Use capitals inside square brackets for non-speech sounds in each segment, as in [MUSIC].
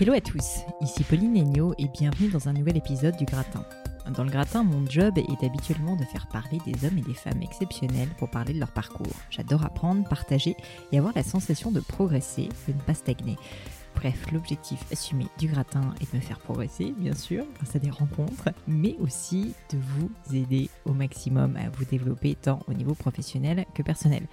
Hello à tous, ici Pauline Agneau et bienvenue dans un nouvel épisode du Gratin. Dans le Gratin, mon job est habituellement de faire parler des hommes et des femmes exceptionnels pour parler de leur parcours. J'adore apprendre, partager et avoir la sensation de progresser, de ne pas stagner. Bref, l'objectif assumé du gratin est de me faire progresser, bien sûr, grâce à des rencontres, mais aussi de vous aider au maximum à vous développer tant au niveau professionnel que personnel.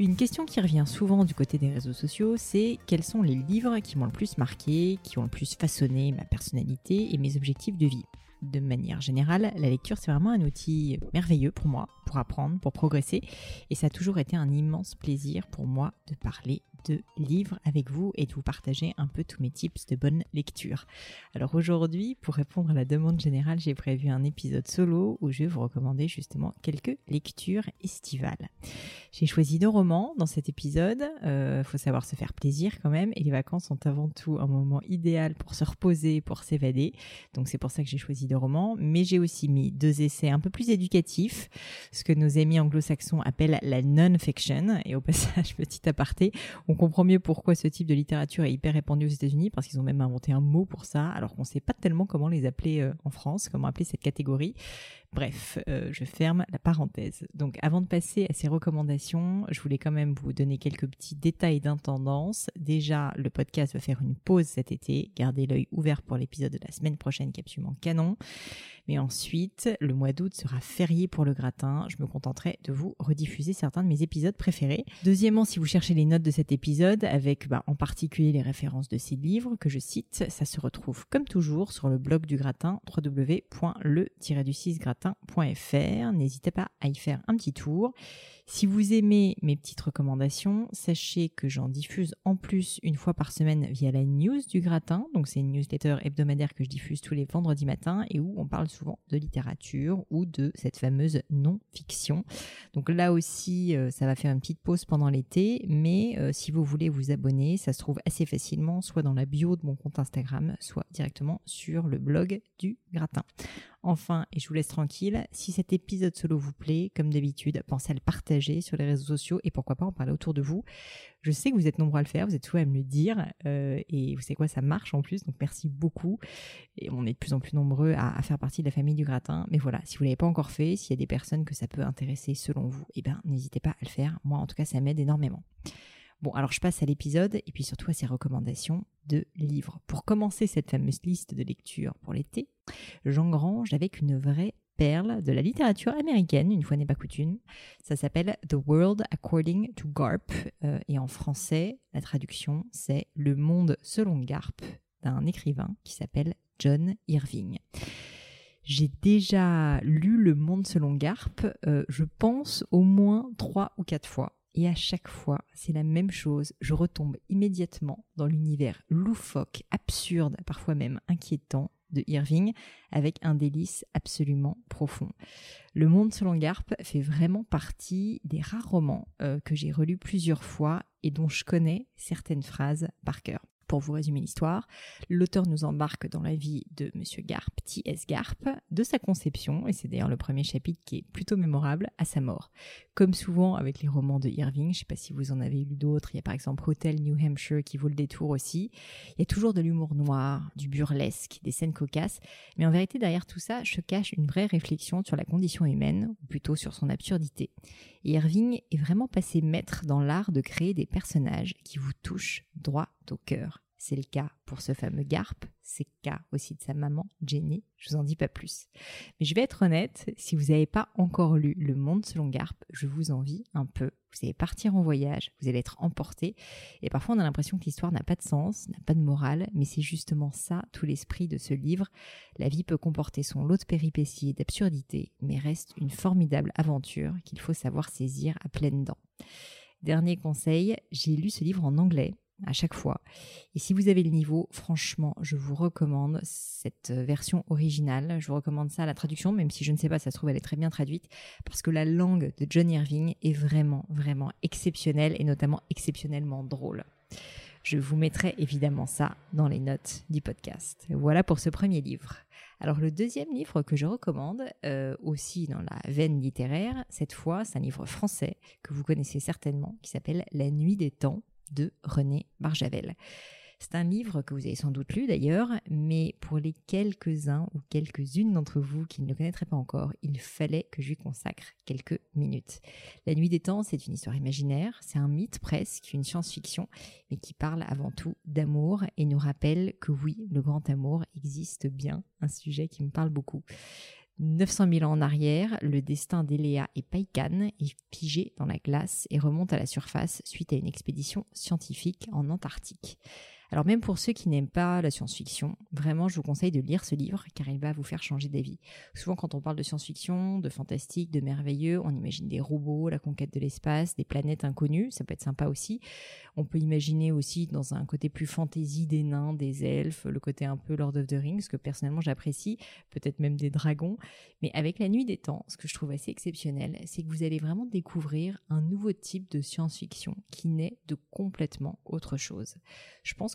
Une question qui revient souvent du côté des réseaux sociaux, c'est quels sont les livres qui m'ont le plus marqué, qui ont le plus façonné ma personnalité et mes objectifs de vie? De manière générale, la lecture, c'est vraiment un outil merveilleux pour moi, pour apprendre, pour progresser, et ça a toujours été un immense plaisir pour moi de parler de livres avec vous et de vous partager un peu tous mes tips de bonne lecture. Alors aujourd'hui, pour répondre à la demande générale, j'ai prévu un épisode solo où je vais vous recommander justement quelques lectures estivales. J'ai choisi deux romans dans cet épisode. Euh, faut savoir se faire plaisir quand même, et les vacances sont avant tout un moment idéal pour se reposer, pour s'évader. Donc c'est pour ça que j'ai choisi deux romans. Mais j'ai aussi mis deux essais un peu plus éducatifs, ce que nos amis anglo-saxons appellent la non-fiction. Et au [LAUGHS] passage, petit aparté, on comprend mieux pourquoi ce type de littérature est hyper répandu aux États-Unis parce qu'ils ont même inventé un mot pour ça, alors qu'on ne sait pas tellement comment les appeler euh, en France, comment appeler cette catégorie. Bref, euh, je ferme la parenthèse. Donc avant de passer à ces recommandations, je voulais quand même vous donner quelques petits détails d'intendance. Déjà, le podcast va faire une pause cet été. Gardez l'œil ouvert pour l'épisode de la semaine prochaine qui est absolument canon. Mais ensuite, le mois d'août sera férié pour le gratin. Je me contenterai de vous rediffuser certains de mes épisodes préférés. Deuxièmement, si vous cherchez les notes de cet épisode, avec bah, en particulier les références de ces livres que je cite, ça se retrouve comme toujours sur le blog du gratin www.le-du6gratin N'hésitez pas à y faire un petit tour. Si vous aimez mes petites recommandations, sachez que j'en diffuse en plus une fois par semaine via la news du gratin. Donc c'est une newsletter hebdomadaire que je diffuse tous les vendredis matins et où on parle souvent de littérature ou de cette fameuse non-fiction. Donc là aussi, euh, ça va faire une petite pause pendant l'été, mais euh, si vous voulez vous abonner, ça se trouve assez facilement, soit dans la bio de mon compte Instagram, soit directement sur le blog du gratin. Enfin, et je vous laisse tranquille, si cet épisode solo vous plaît, comme d'habitude, pensez à le partager sur les réseaux sociaux et pourquoi pas en parler autour de vous. Je sais que vous êtes nombreux à le faire, vous êtes souvent à me le dire euh, et vous savez quoi, ça marche en plus, donc merci beaucoup. Et on est de plus en plus nombreux à, faire partie de la famille du gratin. Mais voilà, si vous l'avez pas encore fait, s'il y a des personnes que ça peut intéresser selon vous, eh ben n'hésitez pas à le faire. Moi, en tout cas, ça m'aide énormément. Bon, alors je passe à l'épisode et puis surtout à ses recommandations de livres. Pour commencer cette fameuse liste de lecture pour l'été, j'engrange avec une vraie perle de la littérature américaine, une fois n'est pas coutume. Ça s'appelle The World According to Garp euh, et en français, la traduction c'est Le monde selon Garp d'un écrivain qui s'appelle John Irving. J'ai déjà lu Le Monde selon Garp, euh, je pense au moins trois ou quatre fois. Et à chaque fois, c'est la même chose. Je retombe immédiatement dans l'univers loufoque, absurde, parfois même inquiétant de Irving, avec un délice absolument profond. Le Monde selon Garp fait vraiment partie des rares romans euh, que j'ai relus plusieurs fois et dont je connais certaines phrases par cœur. Pour vous résumer l'histoire, l'auteur nous embarque dans la vie de Monsieur Garp, T.S. Garp, de sa conception, et c'est d'ailleurs le premier chapitre qui est plutôt mémorable, à sa mort. Comme souvent avec les romans de Irving, je ne sais pas si vous en avez lu d'autres, il y a par exemple Hotel New Hampshire qui vaut le détour aussi. Il y a toujours de l'humour noir, du burlesque, des scènes cocasses, mais en vérité derrière tout ça se cache une vraie réflexion sur la condition humaine, ou plutôt sur son absurdité. Irving est vraiment passé maître dans l'art de créer des personnages qui vous touchent droit au cœur. C'est le cas pour ce fameux Garp, c'est le cas aussi de sa maman, Jenny, je vous en dis pas plus. Mais je vais être honnête, si vous n'avez pas encore lu Le Monde selon Garp, je vous envie un peu. Vous allez partir en voyage, vous allez être emporté, et parfois on a l'impression que l'histoire n'a pas de sens, n'a pas de morale, mais c'est justement ça tout l'esprit de ce livre. La vie peut comporter son lot de péripéties et d'absurdités, mais reste une formidable aventure qu'il faut savoir saisir à pleines dents. Dernier conseil, j'ai lu ce livre en anglais à chaque fois. Et si vous avez le niveau, franchement, je vous recommande cette version originale. Je vous recommande ça à la traduction, même si je ne sais pas, ça se trouve, elle est très bien traduite, parce que la langue de John Irving est vraiment, vraiment exceptionnelle et notamment exceptionnellement drôle. Je vous mettrai évidemment ça dans les notes du podcast. Voilà pour ce premier livre. Alors le deuxième livre que je recommande, euh, aussi dans la veine littéraire, cette fois c'est un livre français que vous connaissez certainement, qui s'appelle La nuit des temps de René Barjavel. C'est un livre que vous avez sans doute lu d'ailleurs, mais pour les quelques-uns ou quelques-unes d'entre vous qui ne le connaîtraient pas encore, il fallait que je lui consacre quelques minutes. La Nuit des Temps, c'est une histoire imaginaire, c'est un mythe presque, une science-fiction, mais qui parle avant tout d'amour et nous rappelle que oui, le grand amour existe bien, un sujet qui me parle beaucoup. 900 000 ans en arrière, le destin d'Eléa et Paikan est figé dans la glace et remonte à la surface suite à une expédition scientifique en Antarctique. Alors même pour ceux qui n'aiment pas la science-fiction, vraiment je vous conseille de lire ce livre car il va vous faire changer d'avis. Souvent quand on parle de science-fiction, de fantastique, de merveilleux, on imagine des robots, la conquête de l'espace, des planètes inconnues, ça peut être sympa aussi. On peut imaginer aussi dans un côté plus fantasy des nains, des elfes, le côté un peu Lord of the Rings que personnellement j'apprécie, peut-être même des dragons. Mais avec la nuit des temps, ce que je trouve assez exceptionnel, c'est que vous allez vraiment découvrir un nouveau type de science-fiction qui naît de complètement autre chose.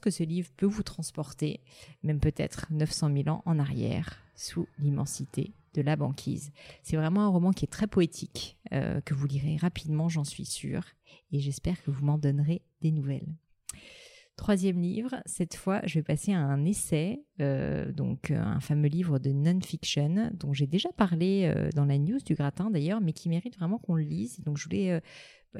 Ce livre peut vous transporter, même peut-être 900 000 ans en arrière, sous l'immensité de la banquise. C'est vraiment un roman qui est très poétique, euh, que vous lirez rapidement, j'en suis sûre, et j'espère que vous m'en donnerez des nouvelles. Troisième livre, cette fois, je vais passer à un essai, euh, donc euh, un fameux livre de non-fiction dont j'ai déjà parlé dans la news du gratin d'ailleurs, mais qui mérite vraiment qu'on le lise. Donc je voulais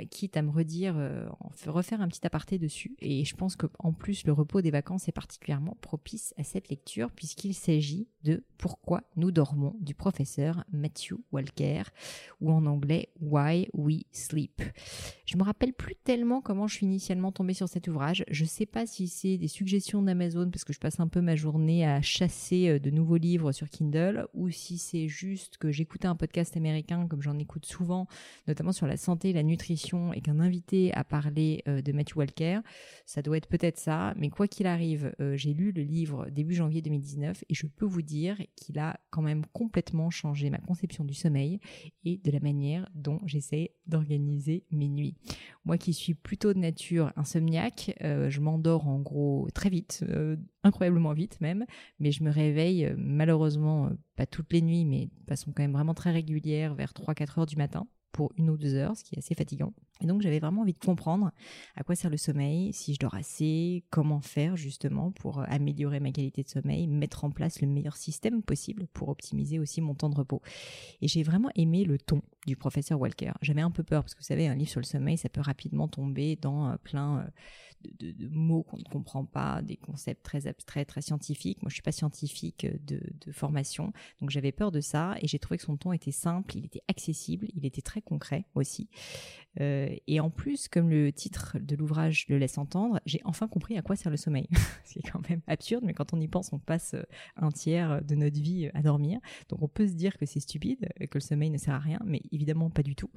quitte à me redire, euh, refaire un petit aparté dessus. Et je pense qu'en plus, le repos des vacances est particulièrement propice à cette lecture, puisqu'il s'agit de Pourquoi nous dormons du professeur Matthew Walker, ou en anglais Why We Sleep. Je me rappelle plus tellement comment je suis initialement tombée sur cet ouvrage. Je sais pas si c'est des suggestions d'Amazon, parce que je passe un peu ma journée à chasser euh, de nouveaux livres sur Kindle, ou si c'est juste que j'écoutais un podcast américain, comme j'en écoute souvent, notamment sur la santé et la nutrition et qu'un invité a parlé euh, de Matthew Walker, ça doit être peut-être ça. Mais quoi qu'il arrive, euh, j'ai lu le livre début janvier 2019 et je peux vous dire qu'il a quand même complètement changé ma conception du sommeil et de la manière dont j'essaie d'organiser mes nuits. Moi qui suis plutôt de nature insomniaque, euh, je m'endors en gros très vite, incroyablement vite même, mais je me réveille malheureusement pas toutes les nuits, mais de façon quand même vraiment très régulière vers 3-4 heures du matin pour une ou deux heures, ce qui est assez fatigant. Et donc j'avais vraiment envie de comprendre à quoi sert le sommeil, si je dors assez, comment faire justement pour euh, améliorer ma qualité de sommeil, mettre en place le meilleur système possible pour optimiser aussi mon temps de repos. Et j'ai vraiment aimé le ton du professeur Walker. J'avais un peu peur parce que vous savez, un livre sur le sommeil, ça peut rapidement tomber dans euh, plein euh, de, mots qu'on ne comprend pas, des concepts très abstraits, très scientifiques. Moi, je suis pas scientifique de, formation, donc j'avais peur de ça et j'ai trouvé que son ton était simple, il était accessible, il était très concret aussi. Et en plus, comme le titre de l'ouvrage le laisse entendre, j'ai enfin compris à quoi sert le sommeil. [LAUGHS] C'est quand même absurde, mais quand on y pense, on passe euh, un tiers de notre vie à dormir. Donc on peut se dire que c'est stupide, que le sommeil ne sert à rien, mais évidemment pas du tout.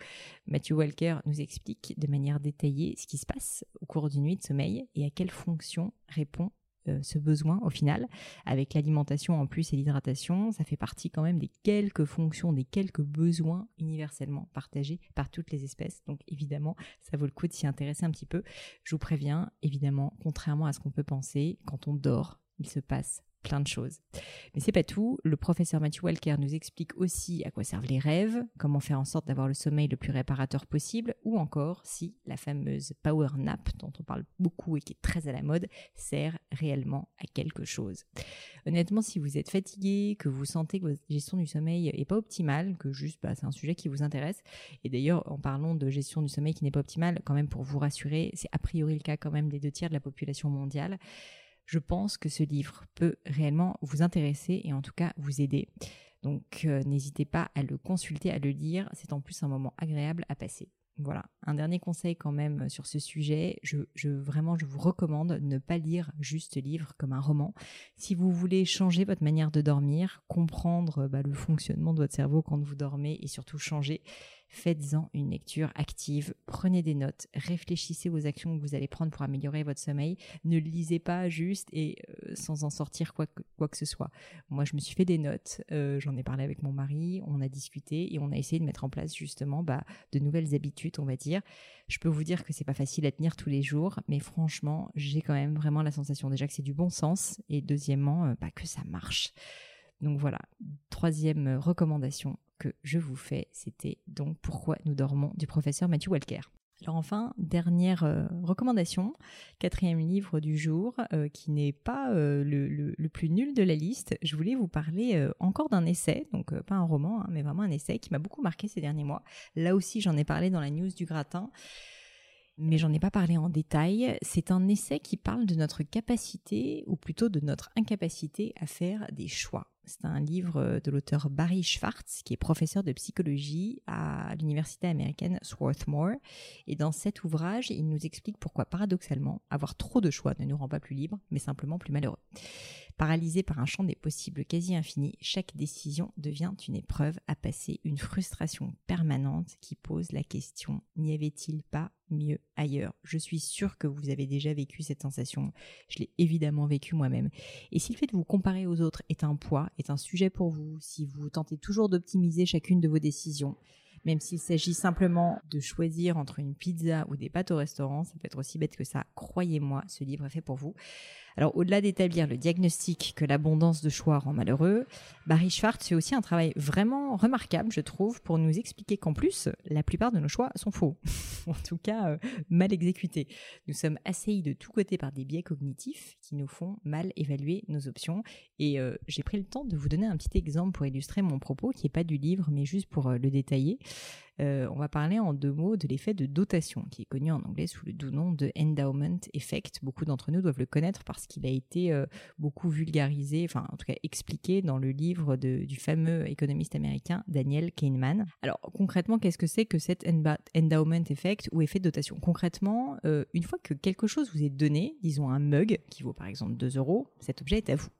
Matthew Walker nous explique de manière détaillée ce qui se passe au cours d'une nuit de sommeil et à quelle fonction répond euh, ce besoin au final. Avec l'alimentation en plus et l'hydratation, ça fait partie quand même des quelques fonctions, des quelques besoins universellement partagés par toutes les espèces. Donc évidemment, ça vaut le coup de s'y intéresser un petit peu. Je vous préviens, évidemment, contrairement à ce qu'on peut penser, quand on dort, il se passe plein de choses. Mais c'est pas tout. Le professeur Matthew Walker nous explique aussi à quoi servent les rêves, comment faire en sorte d'avoir le sommeil le plus réparateur possible, ou encore si la fameuse power nap dont on parle beaucoup et qui est très à la mode sert réellement à quelque chose. Honnêtement, si vous êtes fatigué, que vous sentez que votre gestion du sommeil est pas optimale, que juste bah, c'est un sujet qui vous intéresse, et d'ailleurs en parlant de gestion du sommeil qui n'est pas optimale, quand même pour vous rassurer, c'est a priori le cas quand même des deux tiers de la population mondiale je pense que ce livre peut réellement vous intéresser et en tout cas vous aider. Donc euh, n'hésitez pas à le consulter, à le lire, c'est en plus un moment agréable à passer. Voilà, un dernier conseil quand même sur ce sujet, je, vraiment je vous recommande de ne pas lire juste livre comme un roman. Si vous voulez changer votre manière de dormir, comprendre bah, le fonctionnement de votre cerveau quand vous dormez et surtout changer, faites-en une lecture active, prenez des notes, réfléchissez aux actions que vous allez prendre pour améliorer votre sommeil, ne lisez pas juste et euh, sans en sortir quoi que, quoi que ce soit. Moi, je me suis fait des notes, euh, j'en ai parlé avec mon mari, on a discuté et on a essayé de mettre en place justement bah, de nouvelles habitudes, on va dire. Je peux vous dire que c'est pas facile à tenir tous les jours, mais franchement, j'ai quand même vraiment la sensation déjà que c'est du bon sens et deuxièmement, euh, bah, que ça marche. Donc voilà, troisième recommandation que je vous fais, c'était donc Pourquoi nous dormons du professeur Matthew Walker. Alors enfin, dernière euh, recommandation, quatrième livre du jour, euh, qui n'est pas euh, le, plus nul de la liste. Je voulais vous parler encore d'un essai, donc pas un roman, hein, mais vraiment un essai qui m'a beaucoup marqué ces derniers mois. Là aussi, j'en ai parlé dans la news du gratin mais j'en ai pas parlé en détail. C'est un essai qui parle de notre capacité, ou plutôt de notre incapacité à faire des choix. C'est un livre de l'auteur Barry Schwartz, qui est professeur de psychologie à l'université américaine Swarthmore. Et dans cet ouvrage, il nous explique pourquoi, paradoxalement, avoir trop de choix ne nous rend pas plus libres, mais simplement plus malheureux. Paralysé par un champ des possibles quasi infini, chaque décision devient une épreuve à passer, une frustration permanente qui pose la question n'y avait-il pas mieux ailleurs? Je suis sûre que vous avez déjà vécu cette sensation. Je l'ai évidemment vécu moi-même. Et si le fait de vous comparer aux autres est un poids, est un sujet pour vous, si vous tentez toujours d'optimiser chacune de vos décisions, même s'il s'agit simplement de choisir entre une pizza ou des pâtes au restaurant, ça peut être aussi bête que ça. Croyez-moi, ce livre est fait pour vous. Alors, au-delà d'établir le diagnostic que l'abondance de choix rend malheureux, Barry Schwartz fait aussi un travail vraiment remarquable, je trouve, pour nous expliquer qu'en plus, la plupart de nos choix sont faux. [LAUGHS] en tout cas, euh, mal exécutés. Nous sommes assaillis de tous côtés par des biais cognitifs qui nous font mal évaluer nos options. Et euh, j'ai pris le temps de vous donner un petit exemple pour illustrer mon propos, qui n'est pas du livre, mais juste pour euh, le détailler. Euh, on va parler en deux mots de l'effet de dotation, qui est connu en anglais sous le doux nom de endowment effect. Beaucoup d'entre nous doivent le connaître parce qu'il a été euh, beaucoup vulgarisé, enfin en tout cas expliqué dans le livre du fameux économiste américain Daniel Kahneman. Alors concrètement, qu'est-ce que c'est que cet endowment effect ou effet de dotation? Concrètement, euh, une fois que quelque chose vous est donné, disons un mug qui vaut par exemple 2 euros, cet objet est à vous.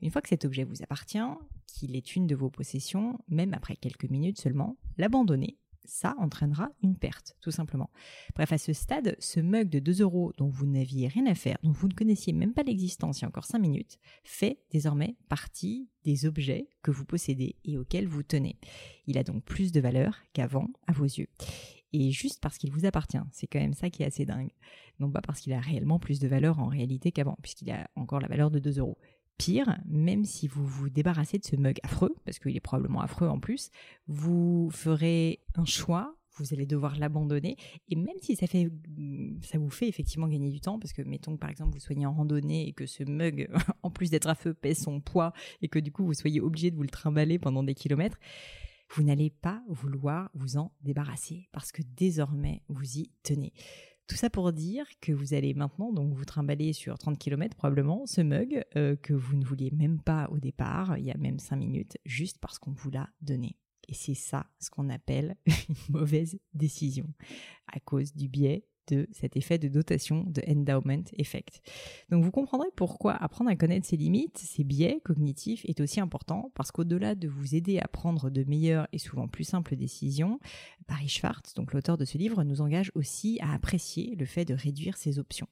Une fois que cet objet vous appartient, qu'il est une de vos possessions, même après quelques minutes seulement, l'abandonner ça entraînera une perte, tout simplement. Bref, à ce stade, ce mug de 2 euros dont vous n'aviez rien à faire, dont vous ne connaissiez même pas l'existence il y a encore 5 minutes, fait désormais partie des objets que vous possédez et auxquels vous tenez. Il a donc plus de valeur qu'avant à vos yeux. Et juste parce qu'il vous appartient, c'est quand même ça qui est assez dingue. Non pas parce qu'il a réellement plus de valeur en réalité qu'avant, puisqu'il a encore la valeur de 2 euros. Pire, même si vous vous débarrassez de ce mug affreux, parce qu'il est probablement affreux en plus, vous ferez un choix, vous allez devoir l'abandonner, et même si ça, ça vous fait effectivement gagner du temps, parce que mettons par exemple vous soyez en randonnée et que ce mug, [LAUGHS] en plus d'être affreux, pèse son poids, et que du coup vous soyez obligé de vous le trimballer pendant des kilomètres, vous n'allez pas vouloir vous en débarrasser, parce que désormais vous y tenez. Tout ça pour dire que vous allez maintenant donc vous trimballer sur 30 km probablement ce mug euh, que vous ne vouliez même pas au départ, il y a même 5 minutes, juste parce qu'on vous l'a donné. Et c'est ça ce qu'on appelle [LAUGHS] une mauvaise décision à cause du biais de cet effet de dotation de endowment effect. Donc vous comprendrez pourquoi apprendre à connaître ses limites, ses biais cognitifs est aussi important parce qu'au-delà de vous aider à prendre de meilleures et souvent plus simples décisions, Barry Schwartz, donc l'auteur de ce livre, nous engage aussi à apprécier le fait de réduire ses options.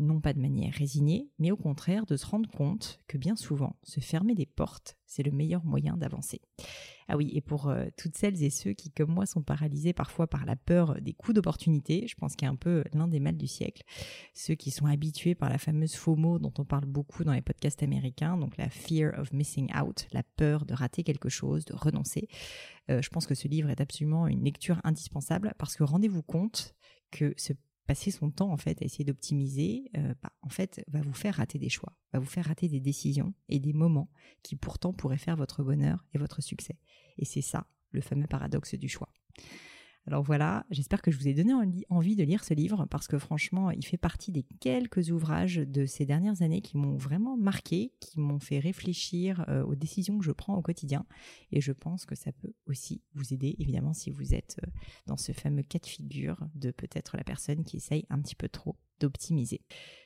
Non pas de manière résignée, mais au contraire de se rendre compte que bien souvent, se fermer des portes, c'est le meilleur moyen d'avancer. Ah oui, et pour euh, toutes celles et ceux qui, comme moi, sont paralysés parfois par la peur des coups d'opportunité, je pense qu'il y a un peu l'un des mâles du siècle, ceux qui sont habitués par la fameuse FOMO dont on parle beaucoup dans les podcasts américains, donc la fear of missing out, la peur de rater quelque chose, de renoncer. Euh, je pense que ce livre est absolument une lecture indispensable parce que rendez-vous compte que ce passer son temps en fait à essayer d'optimiser, euh, bah, en fait, va vous faire rater des choix, va vous faire rater des décisions et des moments qui pourtant pourraient faire votre bonheur et votre succès. Et c'est ça le fameux paradoxe du choix. Alors voilà, j'espère que je vous ai donné envie de lire ce livre parce que franchement, il fait partie des quelques ouvrages de ces dernières années qui m'ont vraiment marqué, qui m'ont fait réfléchir euh, aux décisions que je prends au quotidien. Et je pense que ça peut aussi vous aider, évidemment, si vous êtes euh, dans ce fameux cas de figure de peut-être la personne qui essaye un petit peu trop d'optimiser.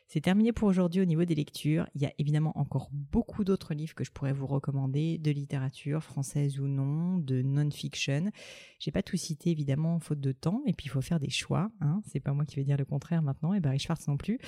C'est terminé pour aujourd'hui au niveau des lectures. Il y a évidemment encore beaucoup d'autres livres que je pourrais vous recommander, de littérature française ou non, de non-fiction. J'ai pas tout cité évidemment faute de temps, et puis il faut faire des choix. Hein. C'est pas moi qui vais dire le contraire maintenant, et Barry Schwartz non plus.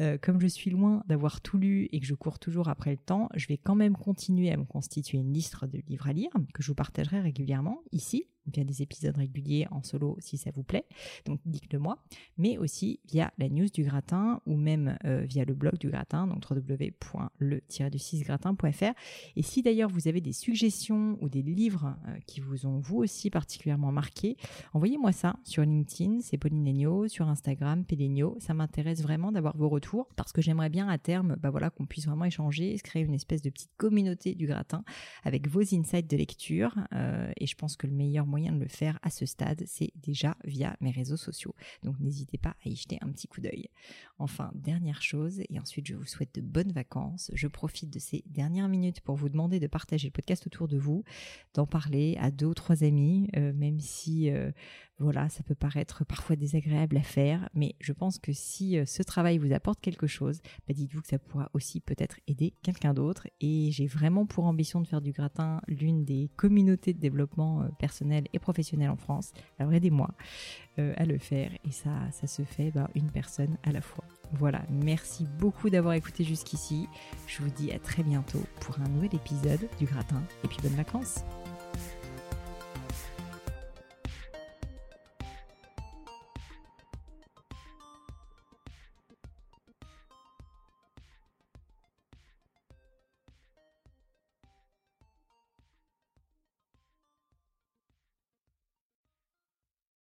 Euh, comme je suis loin d'avoir tout lu et que je cours toujours après le temps, je vais quand même continuer à me constituer une liste de livres à lire que je vous partagerai régulièrement ici via des épisodes réguliers en solo si ça vous plaît, donc dites-le moi, mais aussi via la news du gratin ou même via le blog du gratin, donc www.le-du6gratin.fr. Et si d'ailleurs vous avez des suggestions ou des livres qui vous ont vous aussi particulièrement marqué, envoyez-moi ça sur LinkedIn, c'est Pauline Legno, sur Instagram, Pélegno. Ça m'intéresse vraiment d'avoir vos retours parce que j'aimerais bien à terme bah voilà, qu'on puisse vraiment échanger, se créer une espèce de petite communauté du gratin avec vos insights de lecture. et je pense que le meilleur moyen de le faire à ce stade, c'est déjà via mes réseaux sociaux. Donc n'hésitez pas à y jeter un petit coup d'œil. Enfin, dernière chose, et ensuite je vous souhaite de bonnes vacances. Je profite de ces dernières minutes pour vous demander de partager le podcast autour de vous, d'en parler à deux ou trois amis, euh, même si euh, voilà, ça peut paraître parfois désagréable à faire, mais je pense que si euh, ce travail vous apporte quelque chose, bah, dites-vous que ça pourra aussi peut-être aider quelqu'un d'autre. Et j'ai vraiment pour ambition de faire du gratin l'une des communautés de développement personnel et professionnel en France. Alors aidez-moi à le faire et ça, ça se fait bah, une personne à la fois. Voilà, merci beaucoup d'avoir écouté jusqu'ici. Je vous dis à très bientôt pour un nouvel épisode du gratin et puis bonnes vacances.